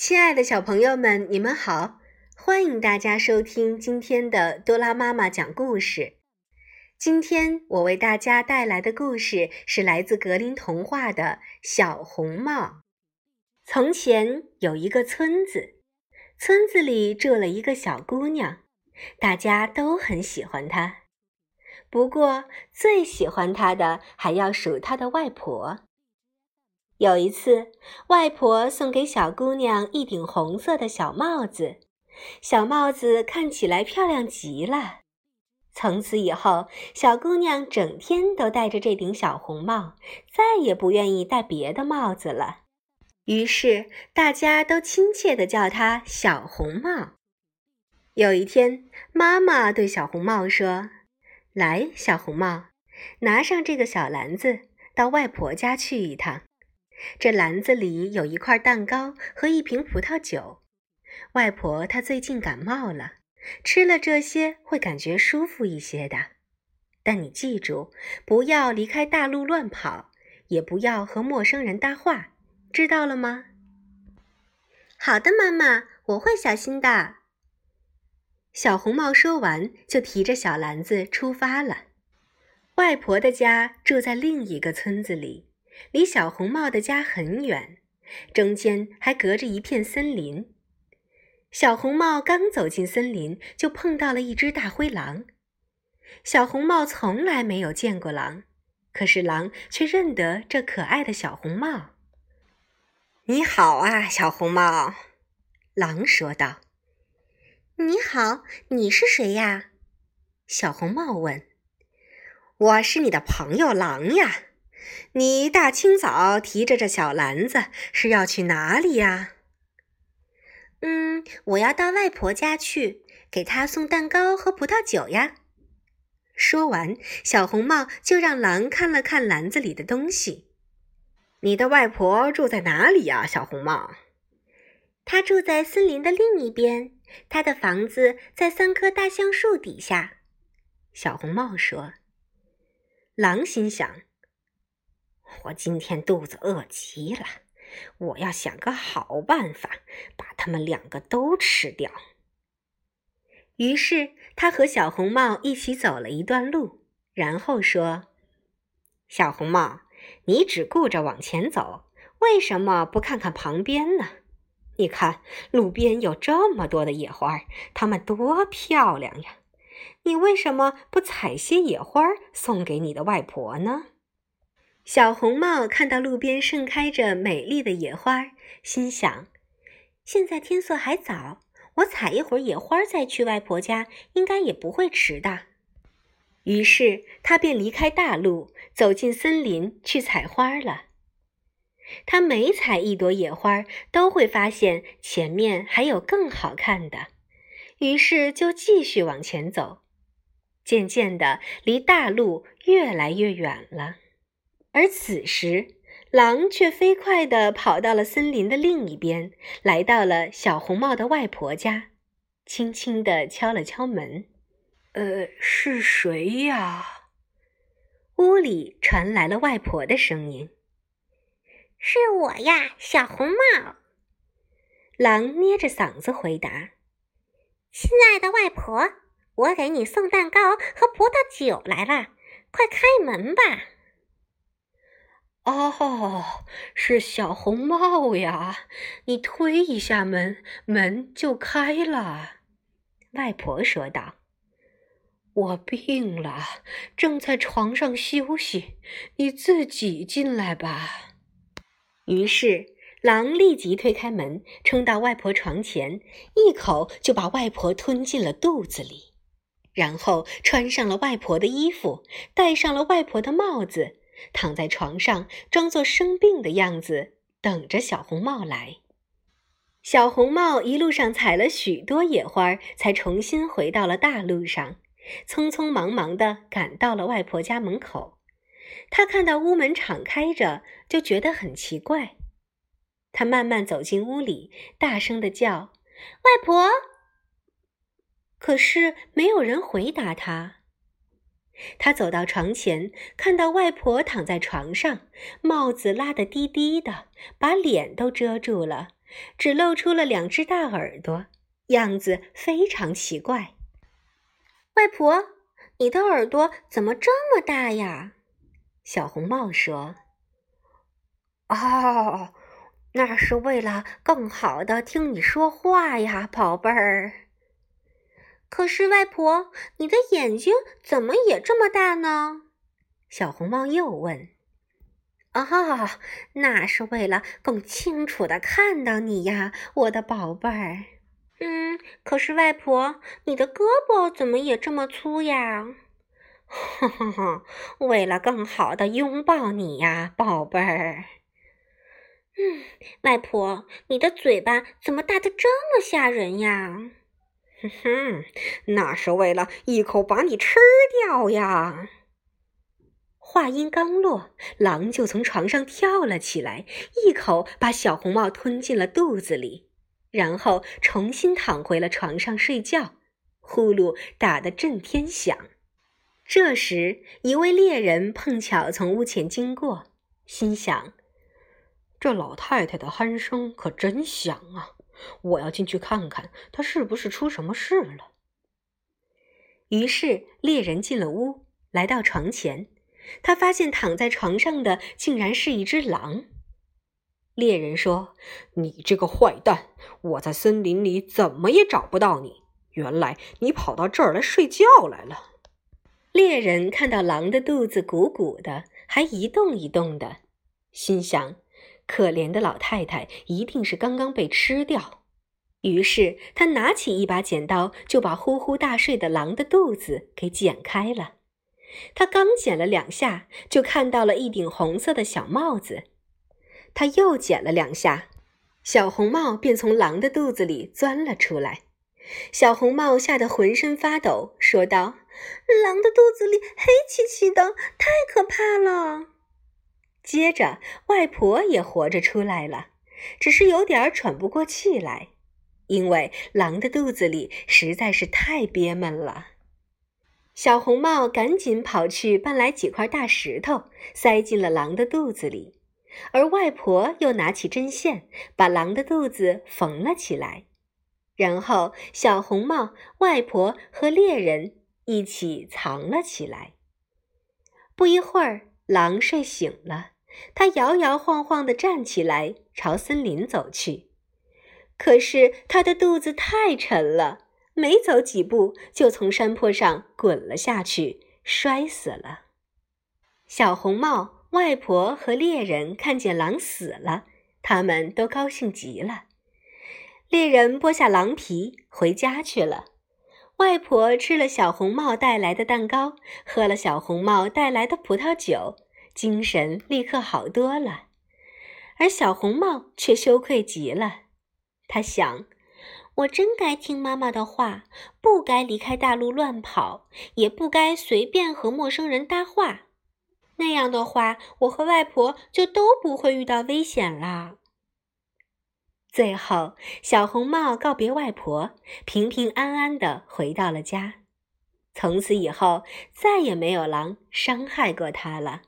亲爱的小朋友们，你们好！欢迎大家收听今天的多拉妈妈讲故事。今天我为大家带来的故事是来自格林童话的《小红帽》。从前有一个村子，村子里住了一个小姑娘，大家都很喜欢她。不过最喜欢她的还要数她的外婆。有一次，外婆送给小姑娘一顶红色的小帽子，小帽子看起来漂亮极了。从此以后，小姑娘整天都戴着这顶小红帽，再也不愿意戴别的帽子了。于是，大家都亲切地叫她小红帽。有一天，妈妈对小红帽说：“来，小红帽，拿上这个小篮子，到外婆家去一趟。”这篮子里有一块蛋糕和一瓶葡萄酒。外婆她最近感冒了，吃了这些会感觉舒服一些的。但你记住，不要离开大路乱跑，也不要和陌生人搭话，知道了吗？好的，妈妈，我会小心的。小红帽说完，就提着小篮子出发了。外婆的家住在另一个村子里。离小红帽的家很远，中间还隔着一片森林。小红帽刚走进森林，就碰到了一只大灰狼。小红帽从来没有见过狼，可是狼却认得这可爱的小红帽。“你好啊，小红帽！”狼说道。“你好，你是谁呀？”小红帽问。“我是你的朋友狼呀。”你大清早提着这小篮子是要去哪里呀？嗯，我要到外婆家去，给她送蛋糕和葡萄酒呀。说完，小红帽就让狼看了看篮子里的东西。你的外婆住在哪里呀，小红帽？她住在森林的另一边，她的房子在三棵大橡树底下。小红帽说。狼心想。我今天肚子饿极了，我要想个好办法把他们两个都吃掉。于是他和小红帽一起走了一段路，然后说：“小红帽，你只顾着往前走，为什么不看看旁边呢？你看路边有这么多的野花，它们多漂亮呀！你为什么不采些野花送给你的外婆呢？”小红帽看到路边盛开着美丽的野花，心想：“现在天色还早，我采一会儿野花再去外婆家，应该也不会迟的。”于是他便离开大路，走进森林去采花了。他每采一朵野花，都会发现前面还有更好看的，于是就继续往前走。渐渐的，离大路越来越远了。而此时，狼却飞快地跑到了森林的另一边，来到了小红帽的外婆家，轻轻地敲了敲门。“呃，是谁呀？”屋里传来了外婆的声音。“是我呀，小红帽。”狼捏着嗓子回答。“亲爱的外婆，我给你送蛋糕和葡萄酒来了，快开门吧。”哦，是小红帽呀！你推一下门，门就开了。外婆说道：“我病了，正在床上休息，你自己进来吧。”于是，狼立即推开门，冲到外婆床前，一口就把外婆吞进了肚子里，然后穿上了外婆的衣服，戴上了外婆的帽子。躺在床上，装作生病的样子，等着小红帽来。小红帽一路上采了许多野花，才重新回到了大路上，匆匆忙忙地赶到了外婆家门口。他看到屋门敞开着，就觉得很奇怪。他慢慢走进屋里，大声地叫：“外婆！”可是没有人回答他。他走到床前，看到外婆躺在床上，帽子拉得低低的，把脸都遮住了，只露出了两只大耳朵，样子非常奇怪。外婆，你的耳朵怎么这么大呀？小红帽说：“哦，那是为了更好的听你说话呀，宝贝儿。可是外婆，你的眼睛怎么也这么大呢？”小红帽又问。“哦，那是为了更清楚的看到你呀，我的宝贝儿。”嗯，可是外婆，你的胳膊怎么也这么粗呀？哈哈哈，为了更好的拥抱你呀，宝贝儿。嗯，外婆，你的嘴巴怎么大的这么吓人呀？哼哼，那是为了一口把你吃掉呀。话音刚落，狼就从床上跳了起来，一口把小红帽吞进了肚子里。然后重新躺回了床上睡觉，呼噜打得震天响。这时，一位猎人碰巧从屋前经过，心想：“这老太太的鼾声可真响啊！我要进去看看，他是不是出什么事了。”于是，猎人进了屋，来到床前，他发现躺在床上的竟然是一只狼。猎人说：“你这个坏蛋，我在森林里怎么也找不到你。原来你跑到这儿来睡觉来了。”猎人看到狼的肚子鼓鼓的，还一动一动的，心想：“可怜的老太太一定是刚刚被吃掉。”于是他拿起一把剪刀，就把呼呼大睡的狼的肚子给剪开了。他刚剪了两下，就看到了一顶红色的小帽子。他又剪了两下，小红帽便从狼的肚子里钻了出来。小红帽吓得浑身发抖，说道：“狼的肚子里黑漆漆的，太可怕了。”接着，外婆也活着出来了，只是有点喘不过气来，因为狼的肚子里实在是太憋闷了。小红帽赶紧跑去搬来几块大石头，塞进了狼的肚子里。而外婆又拿起针线，把狼的肚子缝了起来。然后，小红帽、外婆和猎人一起藏了起来。不一会儿，狼睡醒了，它摇摇晃晃地站起来，朝森林走去。可是，它的肚子太沉了，没走几步就从山坡上滚了下去，摔死了。小红帽。外婆和猎人看见狼死了，他们都高兴极了。猎人剥下狼皮回家去了。外婆吃了小红帽带来的蛋糕，喝了小红帽带来的葡萄酒，精神立刻好多了。而小红帽却羞愧极了。他想：我真该听妈妈的话，不该离开大路乱跑，也不该随便和陌生人搭话。那样的话，我和外婆就都不会遇到危险了。最后，小红帽告别外婆，平平安安的回到了家。从此以后，再也没有狼伤害过它了。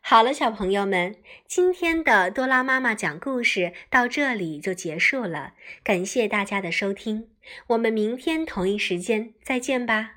好了，小朋友们，今天的多拉妈妈讲故事到这里就结束了，感谢大家的收听，我们明天同一时间再见吧。